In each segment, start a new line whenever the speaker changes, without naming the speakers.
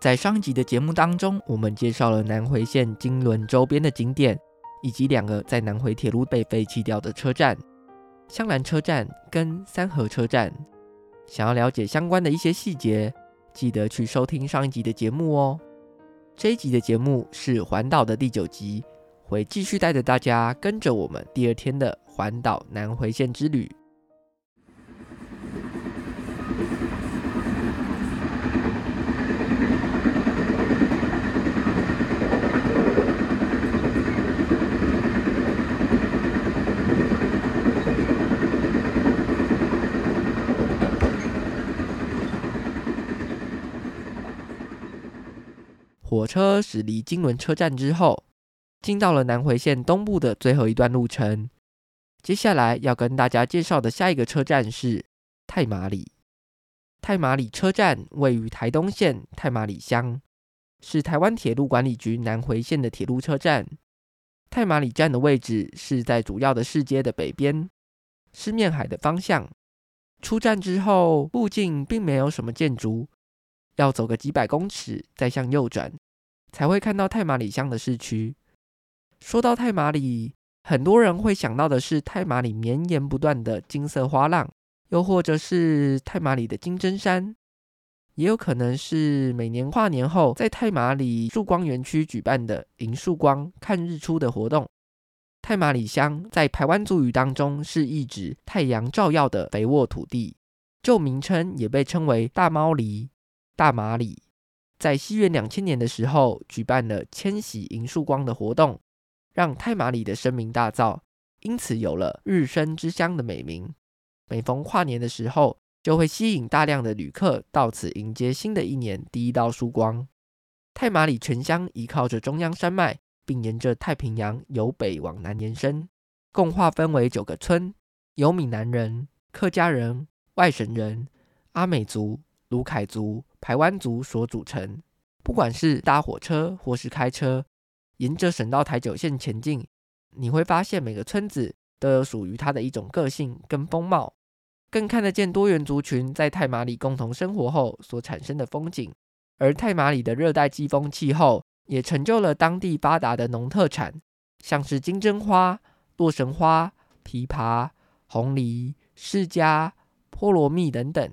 在上一集的节目当中，我们介绍了南回线金仑周边的景点，以及两个在南回铁路被废弃掉的车站——香兰车站跟三河车站。想要了解相关的一些细节，记得去收听上一集的节目哦。这一集的节目是环岛的第九集，会继续带着大家跟着我们第二天的环岛南回线之旅。火车驶离金仑车站之后，进到了南回线东部的最后一段路程。接下来要跟大家介绍的下一个车站是太麻里。太麻里车站位于台东县太麻里乡，是台湾铁路管理局南回线的铁路车站。太麻里站的位置是在主要的市街的北边，是面海的方向。出站之后，附近并没有什么建筑。要走个几百公尺，再向右转，才会看到太马里乡的市区。说到太麻里，很多人会想到的是太麻里绵延不断的金色花浪，又或者是太麻里的金针山，也有可能是每年跨年后在太麻里曙光园区举办的迎树光看日出的活动。太麻里乡在台湾族语当中是一指太阳照耀的肥沃土地，旧名称也被称为大猫犁。大马里在西元两千年的时候举办了迁徙迎曙光的活动，让太马里的声名大噪，因此有了日升之乡的美名。每逢跨年的时候，就会吸引大量的旅客到此迎接新的一年第一道曙光。太马里全乡依靠着中央山脉，并沿着太平洋由北往南延伸，共划分为九个村，由闽南人、客家人、外省人、阿美族、鲁凯族、排湾族所组成。不管是搭火车或是开车，沿着省道台九线前进，你会发现每个村子都有属于它的一种个性跟风貌，更看得见多元族群在太马里共同生活后所产生的风景。而太马里的热带季风气候，也成就了当地发达的农特产，像是金针花、洛神花、枇杷、红梨、释迦、菠萝蜜等等。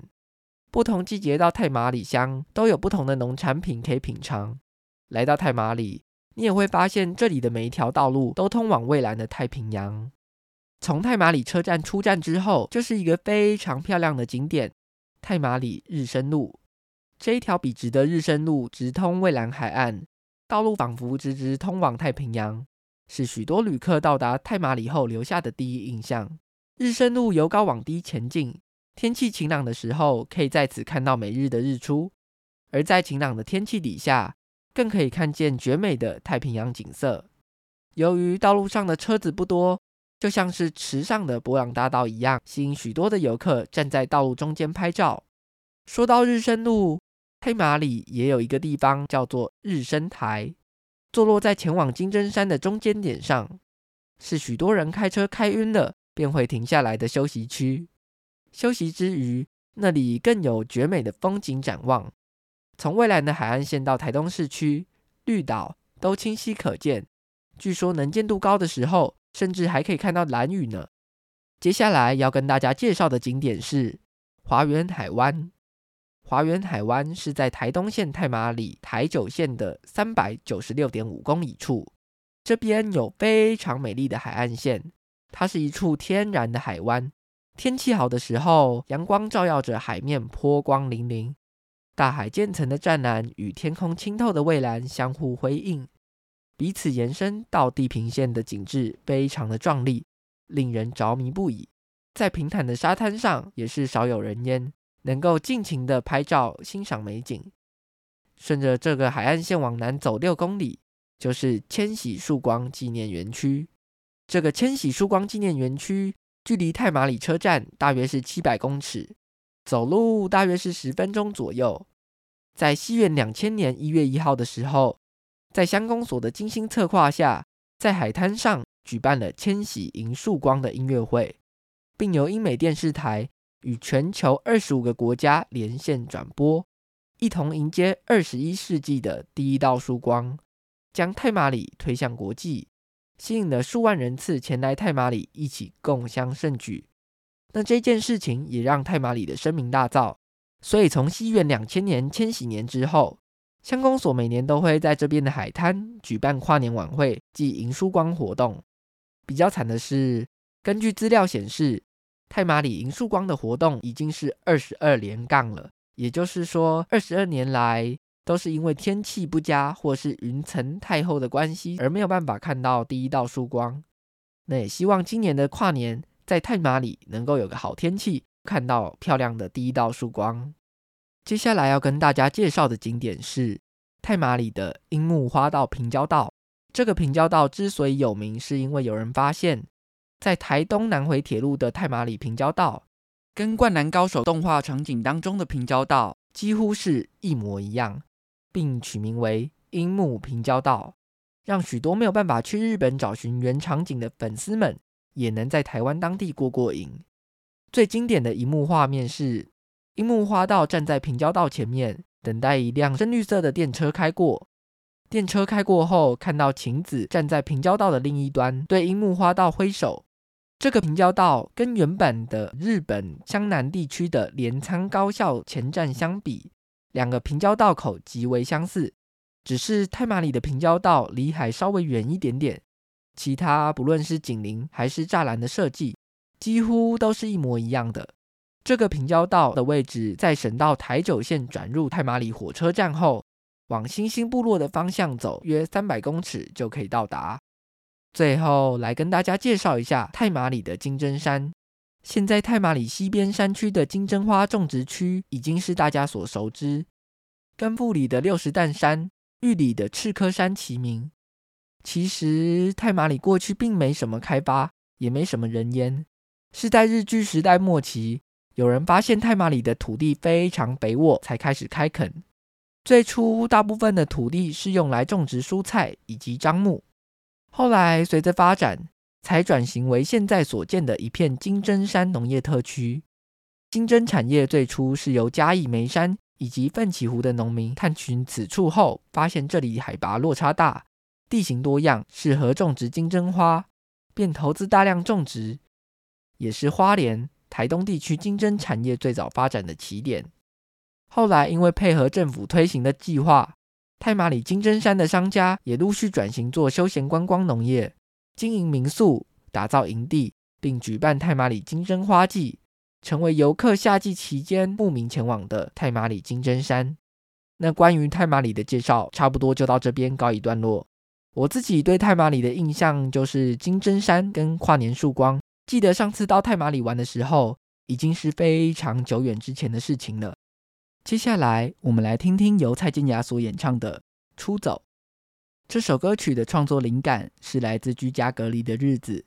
不同季节到太马里乡都有不同的农产品可以品尝。来到太马里，你也会发现这里的每一条道路都通往蔚蓝的太平洋。从太马里车站出站之后，就是一个非常漂亮的景点——太马里日升路。这一条笔直的日升路直通蔚蓝海岸，道路仿佛直直通往太平洋，是许多旅客到达太马里后留下的第一印象。日升路由高往低前进，天气晴朗的时候，可以在此看到每日的日出；而在晴朗的天气底下，更可以看见绝美的太平洋景色。由于道路上的车子不多，就像是池上的波浪大道一样，吸引许多的游客站在道路中间拍照。说到日升路，黑马里也有一个地方叫做日升台，坐落在前往金针山的中间点上，是许多人开车开晕了便会停下来的休息区。休息之余，那里更有绝美的风景展望，从蔚蓝的海岸线到台东市区绿岛都清晰可见。据说能见度高的时候，甚至还可以看到蓝雨呢。接下来要跟大家介绍的景点是华园海湾。华园海湾是在台东县太麻里台九线的三百九十六点五公里处，这边有非常美丽的海岸线，它是一处天然的海湾。天气好的时候，阳光照耀着海面，波光粼粼，大海渐层的湛蓝与天空清透的蔚蓝相互辉映。彼此延伸到地平线的景致非常的壮丽，令人着迷不已。在平坦的沙滩上也是少有人烟，能够尽情的拍照欣赏美景。顺着这个海岸线往南走六公里，就是千禧曙光纪念园区。这个千禧曙光纪念园区距离太麻里车站大约是七百公尺，走路大约是十分钟左右。在西元两千年一月一号的时候，在乡公所的精心策划下，在海滩上举办了“千禧迎曙光”的音乐会，并由英美电视台与全球二十五个国家连线转播，一同迎接二十一世纪的第一道曙光，将太麻里推向国际，吸引了数万人次前来太马里一起共襄盛举。那这件事情也让太马里的声名大噪，所以从西元两千年千禧年之后。乡公所每年都会在这边的海滩举办跨年晚会暨迎曙光活动。比较惨的是，根据资料显示，太马里迎曙光的活动已经是二十二连杠了，也就是说，二十二年来都是因为天气不佳或是云层太厚的关系，而没有办法看到第一道曙光。那也希望今年的跨年在太马里能够有个好天气，看到漂亮的第一道曙光。接下来要跟大家介绍的景点是太马里的樱木花道平交道。这个平交道之所以有名，是因为有人发现，在台东南回铁路的太马里平交道，跟《灌篮高手》动画场景当中的平交道几乎是一模一样，并取名为樱木平交道，让许多没有办法去日本找寻原场景的粉丝们，也能在台湾当地过过瘾。最经典的一幕画面是，樱木花道站在平交道前面，等待一辆深绿色的电车开过。电车开过后，看到晴子站在平交道的另一端，对樱木花道挥手。这个平交道跟原本的日本湘南地区的镰仓高校前站相比，两个平交道口极为相似，只是太马里的平交道离海稍微远一点点。其他不论是紧邻还是栅栏的设计，几乎都是一模一样的。这个平交道的位置在省道台九线转入太马里火车站后，往星星部落的方向走约三百公尺就可以到达。最后来跟大家介绍一下太马里的金针山。现在太麻里西边山区的金针花种植区已经是大家所熟知，跟富里的六十石山、玉里的赤科山齐名。其实太麻里过去并没什么开发，也没什么人烟，是在日据时代末期。有人发现太麻里的土地非常肥沃，才开始开垦。最初，大部分的土地是用来种植蔬菜以及樟木。后来，随着发展，才转型为现在所见的一片金针山农业特区。金针产业最初是由嘉义梅山以及奋起湖的农民探寻此处后，发现这里海拔落差大，地形多样，适合种植金针花，便投资大量种植，也是花莲。台东地区金针产业最早发展的起点，后来因为配合政府推行的计划，太麻里金针山的商家也陆续转型做休闲观光农业，经营民宿、打造营地，并举办太马里金针花季，成为游客夏季期间慕名前往的太马里金针山。那关于太马里的介绍，差不多就到这边告一段落。我自己对太马里的印象就是金针山跟跨年曙光。记得上次到太马里玩的时候，已经是非常久远之前的事情了。接下来，我们来听听由蔡健雅所演唱的《出走》。这首歌曲的创作灵感是来自居家隔离的日子，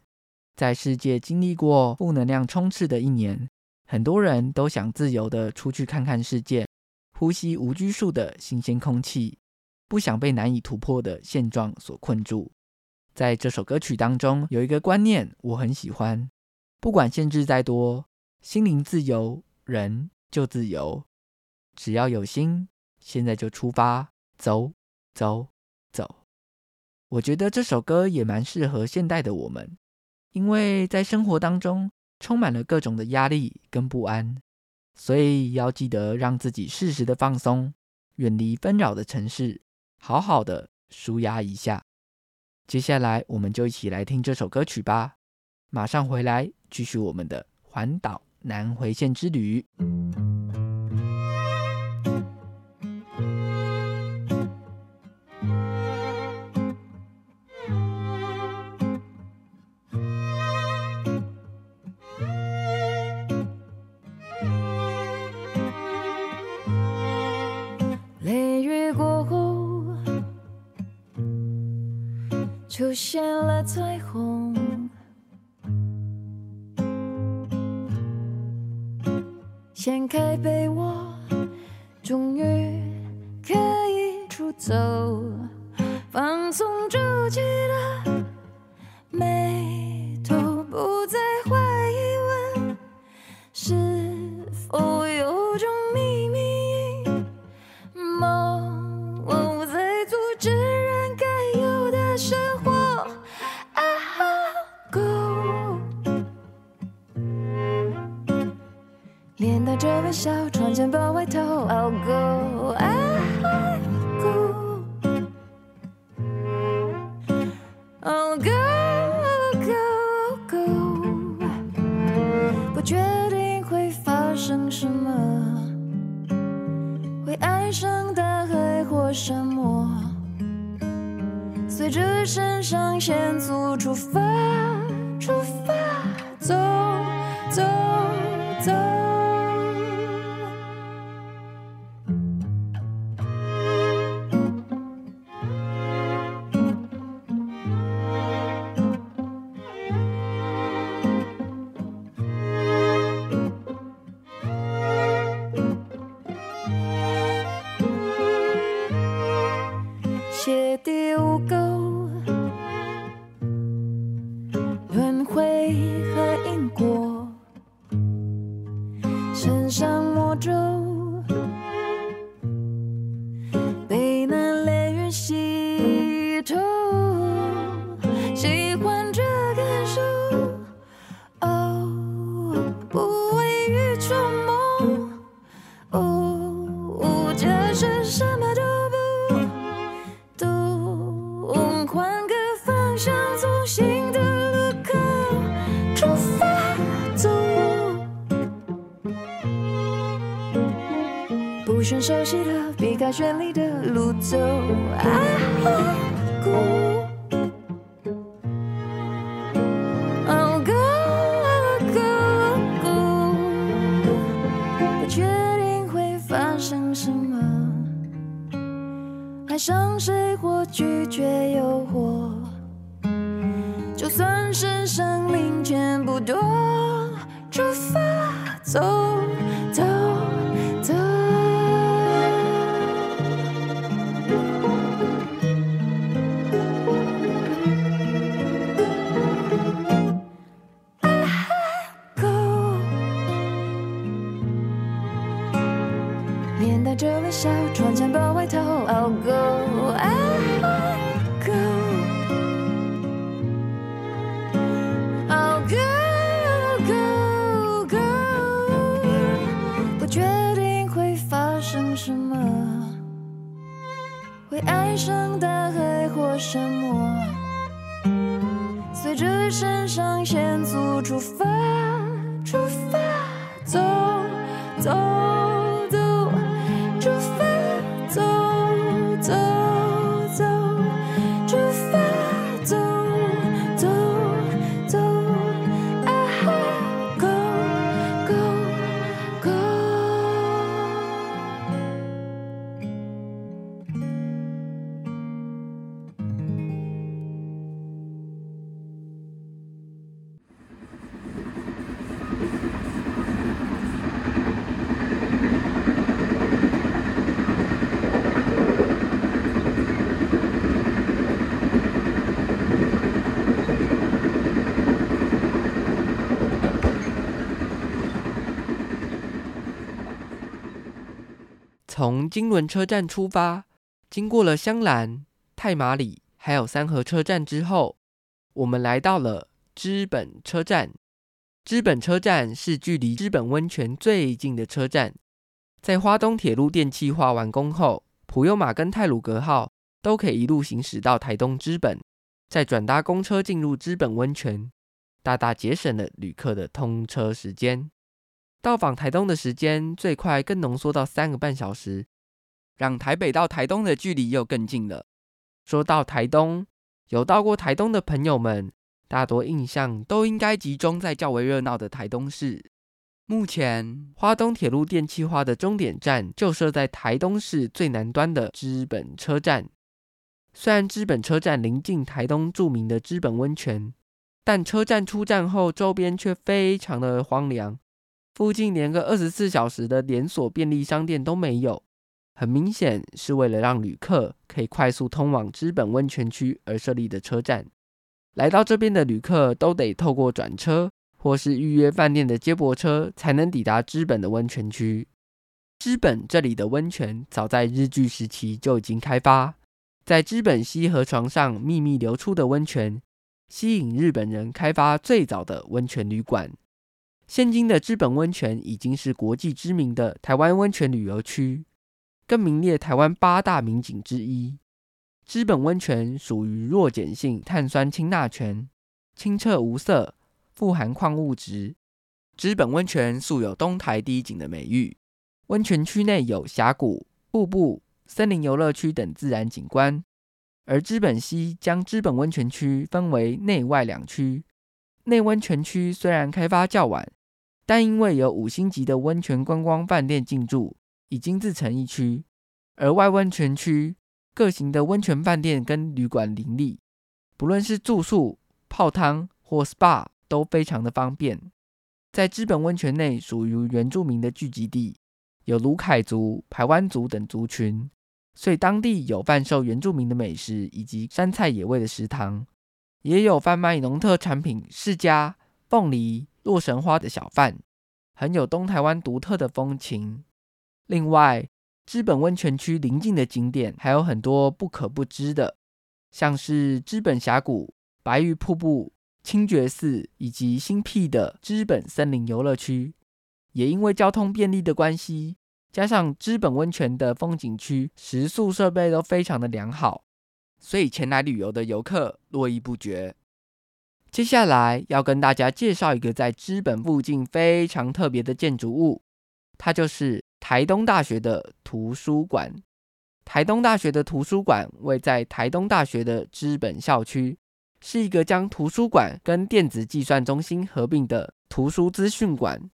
在世界经历过负能量充斥的一年，很多人都想自由地出去看看世界，呼吸无拘束的新鲜空气，不想被难以突破的现状所困住。在这首歌曲当中，有一个观念我很喜欢：不管限制再多，心灵自由，人就自由。只要有心，现在就出发，走，走，走。我觉得这首歌也蛮适合现代的我们，因为在生活当中充满了各种的压力跟不安，所以要记得让自己适时的放松，远离纷扰的城市，好好的舒压一下。接下来我们就一起来听这首歌曲吧，马上回来继续我们的环岛南回线之旅。
出现了彩虹，掀开被窝，熟全部都出发走。
从金仑车站出发，经过了香兰、太麻里，还有三河车站之后，我们来到了知本车站。知本车站是距离知本温泉最近的车站。在花东铁路电气化完工后，普悠玛跟泰鲁格号都可以一路行驶到台东知本，再转搭公车进入知本温泉，大大节省了旅客的通车时间。到访台东的时间最快更浓缩到三个半小时，让台北到台东的距离又更近了。说到台东，有到过台东的朋友们，大多印象都应该集中在较为热闹的台东市。目前，花东铁路电气化的终点站就设在台东市最南端的知本车站。虽然知本车站临近台东著名的知本温泉，但车站出站后，周边却非常的荒凉。附近连个二十四小时的连锁便利商店都没有，很明显是为了让旅客可以快速通往知本温泉区而设立的车站。来到这边的旅客都得透过转车或是预约饭店的接驳车才能抵达知本的温泉区。知本这里的温泉早在日据时期就已经开发，在知本溪河床上秘密流出的温泉，吸引日本人开发最早的温泉旅馆。现今的知本温泉已经是国际知名的台湾温泉旅游区，更名列台湾八大名景之一。知本温泉属于弱碱性碳酸氢钠泉，清澈无色，富含矿物质。知本温泉素有“东台第一景”的美誉。温泉区内有峡谷、瀑布、森林游乐区等自然景观，而知本溪将知本温泉区分为内外两区。内温泉区虽然开发较晚，但因为有五星级的温泉观光饭店进驻，已经自成一区。而外温泉区各型的温泉饭店跟旅馆林立，不论是住宿、泡汤或 SPA 都非常的方便。在资本温泉内属于原住民的聚集地，有鲁凯族、排湾族等族群，所以当地有贩售原住民的美食以及山菜野味的食堂，也有贩卖农特产品释迦、凤梨。洛神花的小贩，很有东台湾独特的风情。另外，知本温泉区邻近的景点还有很多不可不知的，像是知本峡谷、白玉瀑布、清觉寺，以及新辟的知本森林游乐区。也因为交通便利的关系，加上知本温泉的风景区食宿设备都非常的良好，所以前来旅游的游客络绎不绝。接下来要跟大家介绍一个在知本附近非常特别的建筑物，它就是台东大学的图书馆。台东大学的图书馆位在台东大学的知本校区，是一个将图书馆跟电子计算中心合并的图书资讯馆，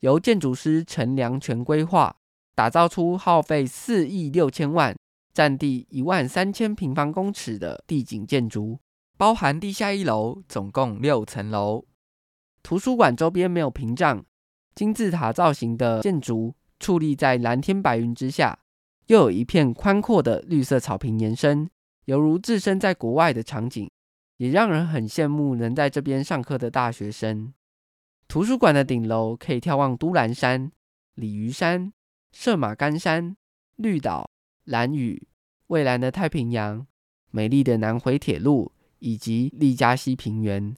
由建筑师陈良全规划，打造出耗费四亿六千万、占地一万三千平方公尺的地景建筑。包含地下一楼，总共六层楼。图书馆周边没有屏障，金字塔造型的建筑矗立在蓝天白云之下，又有一片宽阔的绿色草坪延伸，犹如置身在国外的场景，也让人很羡慕能在这边上课的大学生。图书馆的顶楼可以眺望都兰山、鲤鱼山、射马干山、绿岛、蓝屿、蔚蓝的太平洋、美丽的南回铁路。以及利嘉溪平原，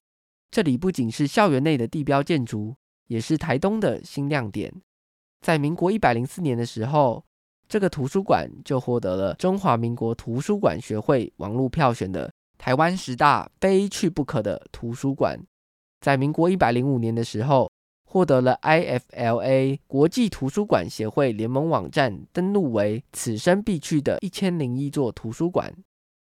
这里不仅是校园内的地标建筑，也是台东的新亮点。在民国一百零四年的时候，这个图书馆就获得了中华民国图书馆学会网络票选的台湾十大非去不可的图书馆。在民国一百零五年的时候，获得了 IFLA 国际图书馆协会联盟网站登录为此生必去的一千零一座图书馆。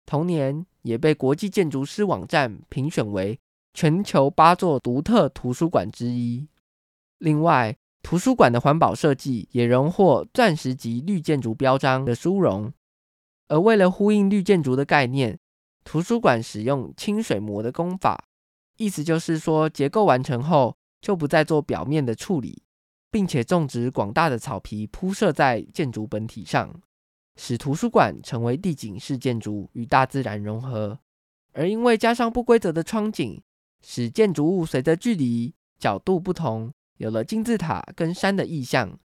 同年，也被国际建筑师网站评选为全球八座独特图书馆之一。另外，图书馆的环保设计也荣获钻石级绿建筑标章的殊荣。而为了呼应绿建筑的概念，图书馆使用清水模的工法，意思就是说，结构完成后就不再做表面的处理，并且种植广大的草皮铺设在建筑本体上。使图书馆成为地景式建筑与大自然融合，而因为加上不规则的窗景，使建筑物随着距离角度不同，有了金字塔跟山的意象，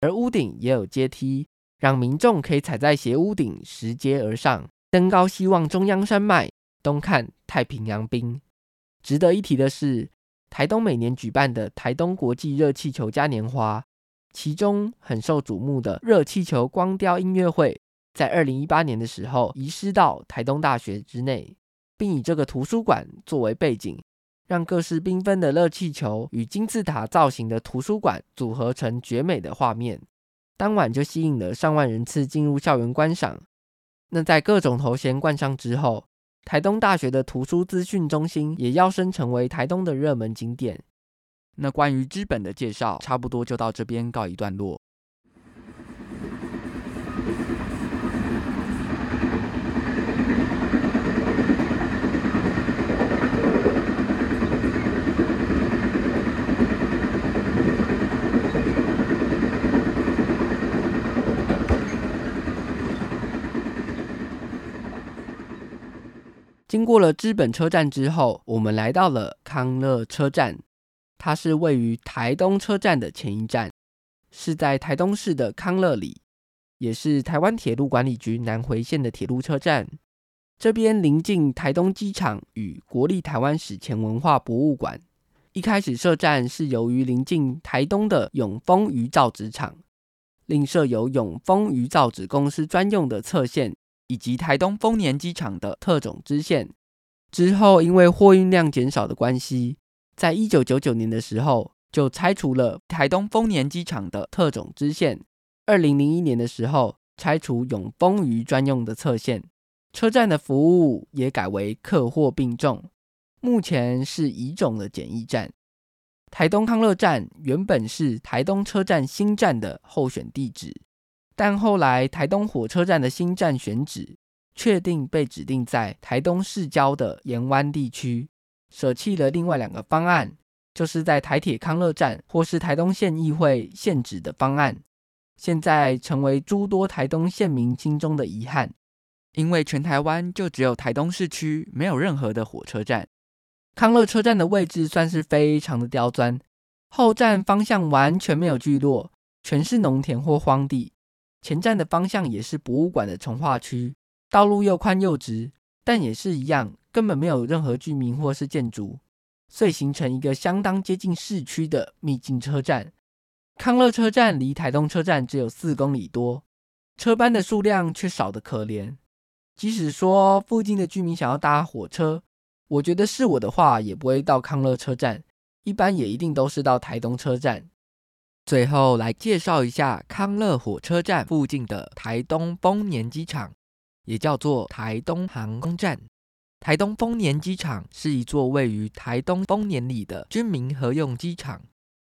而屋顶也有阶梯，让民众可以踩在斜屋顶拾阶而上，登高希望中央山脉，东看太平洋冰。值得一提的是，台东每年举办的台东国际热气球嘉年华，其中很受瞩目的热气球光雕音乐会，在二零一八年的时候移师到台东大学之内，并以这个图书馆作为背景，让各式缤纷的热气球与金字塔造型的图书馆组合成绝美的画面。当晚就吸引了上万人次进入校园观赏。那在各种头衔冠上之后，台东大学的图书资讯中心也跃升成为台东的热门景点。那关于知本的介绍，差不多就到这边告一段落。经过了知本车站之后，我们来到了康乐车站。它是位于台东车站的前一站，是在台东市的康乐里，也是台湾铁路管理局南回线的铁路车站。这边临近台东机场与国立台湾史前文化博物馆。一开始设站是由于临近台东的永丰鱼造纸厂，另设有永丰鱼造纸公司专用的侧线。以及台东丰年机场的特种支线，之后因为货运量减少的关系，在一九九九年的时候就拆除了台东丰年机场的特种支线。二零零一年的时候拆除永丰鱼专用的侧线，车站的服务也改为客货并重，目前是乙种的简易站。台东康乐站原本是台东车站新站的候选地址。但后来，台东火车站的新站选址确定被指定在台东市郊的盐湾地区，舍弃了另外两个方案，就是在台铁康乐站或是台东县议会现址的方案，现在成为诸多台东县民心中的遗憾，因为全台湾就只有台东市区没有任何的火车站。康乐车站的位置算是非常的刁钻，后站方向完全没有聚落，全是农田或荒地。前站的方向也是博物馆的从化区，道路又宽又直，但也是一样，根本没有任何居民或是建筑，所以形成一个相当接近市区的秘境车站。康乐车站离台东车站只有四公里多，车班的数量却少得可怜。即使说附近的居民想要搭火车，我觉得是我的话，也不会到康乐车站，一般也一定都是到台东车站。最后来介绍一下康乐火车站附近的台东丰年机场，也叫做台东航空站。台东丰年机场是一座位于台东丰年里的军民合用机场，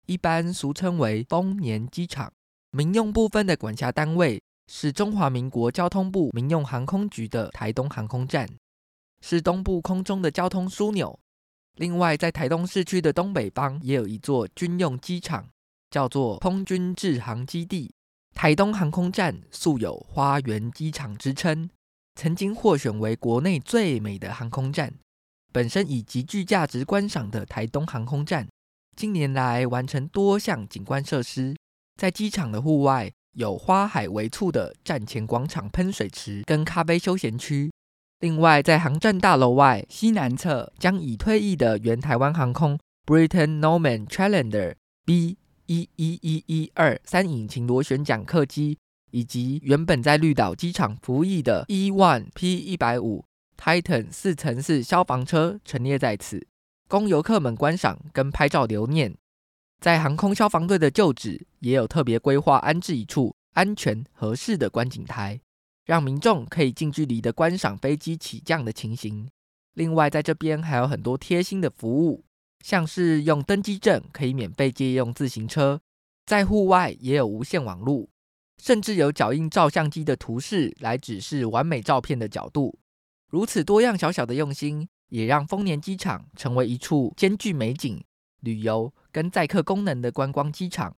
一般俗称为丰年机场。民用部分的管辖单位是中华民国交通部民用航空局的台东航空站，是东部空中的交通枢纽。另外，在台东市区的东北方也有一座军用机场。叫做空军制航基地，台东航空站素有“花园机场”之称，曾经获选为国内最美的航空站。本身以极具价值观赏的台东航空站，近年来完成多项景观设施，在机场的户外有花海为簇的站前广场喷水池跟咖啡休闲区。另外，在航站大楼外西南侧，将已退役的原台湾航空 Britain Norman Challenger B。一一一一二三引擎螺旋桨客机，以及原本在绿岛机场服役的 E1 P 一百五 Titan 四乘四消防车陈列在此，供游客们观赏跟拍照留念。在航空消防队的旧址也有特别规划安置一处安全合适的观景台，让民众可以近距离的观赏飞机起降的情形。另外，在这边还有很多贴心的服务。像是用登机证可以免费借用自行车，在户外也有无线网络，甚至有脚印照相机的图示来指示完美照片的角度。如此多样小小的用心，也让丰年机场成为一处兼具美景、旅游跟载客功能的观光机场。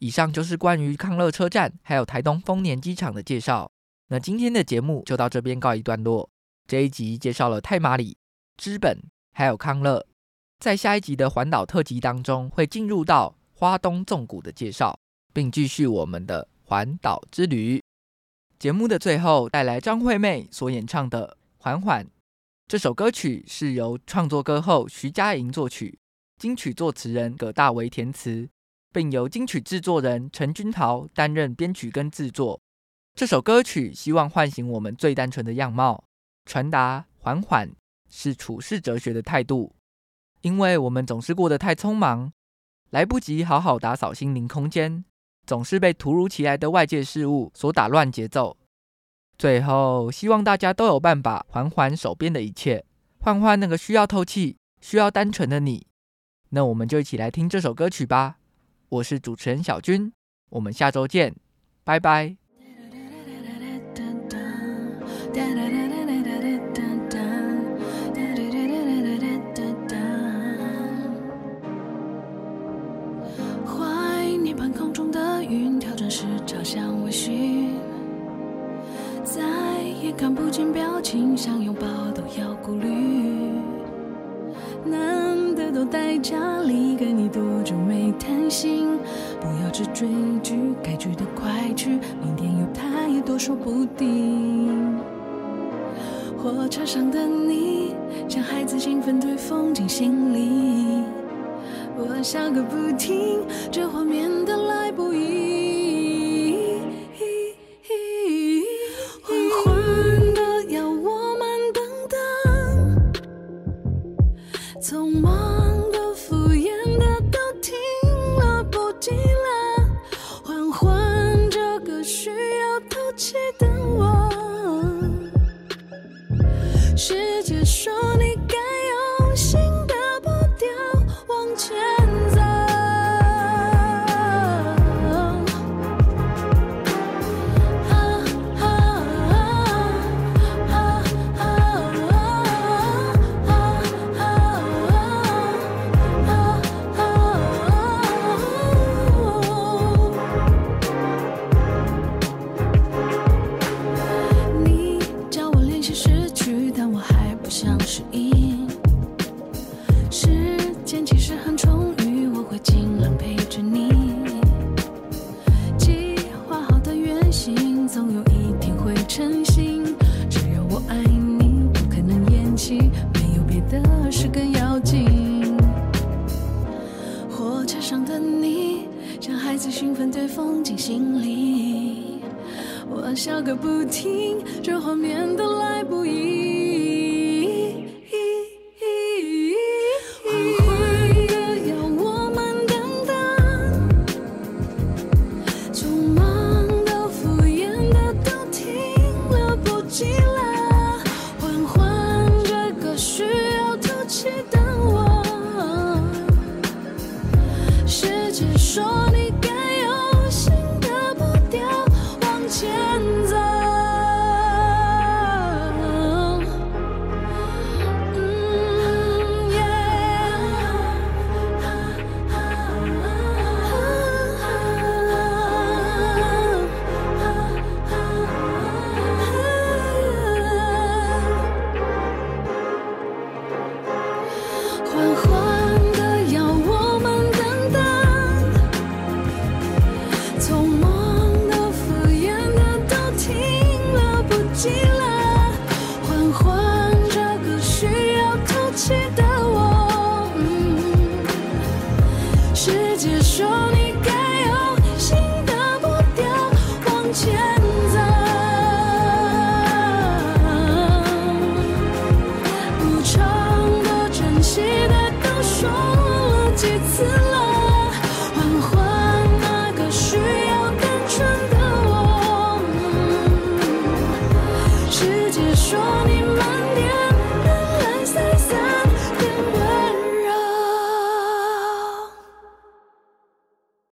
以上就是关于康乐车站还有台东丰年机场的介绍。那今天的节目就到这边告一段落。这一集介绍了太麻里、芝本还有康乐。在下一集的环岛特辑当中，会进入到花东纵谷的介绍，并继续我们的环岛之旅。节目的最后，带来张惠妹所演唱的《缓缓》。这首歌曲是由创作歌后徐佳莹作曲，金曲作词人葛大为填词，并由金曲制作人陈君豪担任编曲跟制作。这首歌曲希望唤醒我们最单纯的样貌，传达缓缓是处世哲学的态度。因为我们总是过得太匆忙，来不及好好打扫心灵空间，总是被突如其来的外界事物所打乱节奏。最后，希望大家都有办法缓缓手边的一切，换换那个需要透气、需要单纯的你。那我们就一起来听这首歌曲吧。我是主持人小军，我们下周见，拜拜。
看不见表情，想拥抱都要顾虑。难得都待家里，跟你多久没谈心？不要只追剧，该去的快去，明天有太多说不定。火车上的你，像孩子兴奋对风景心里，我笑个不停，这画面的来不易。匆忙兴奋对风景心里，我笑个不停，这画面都来不及。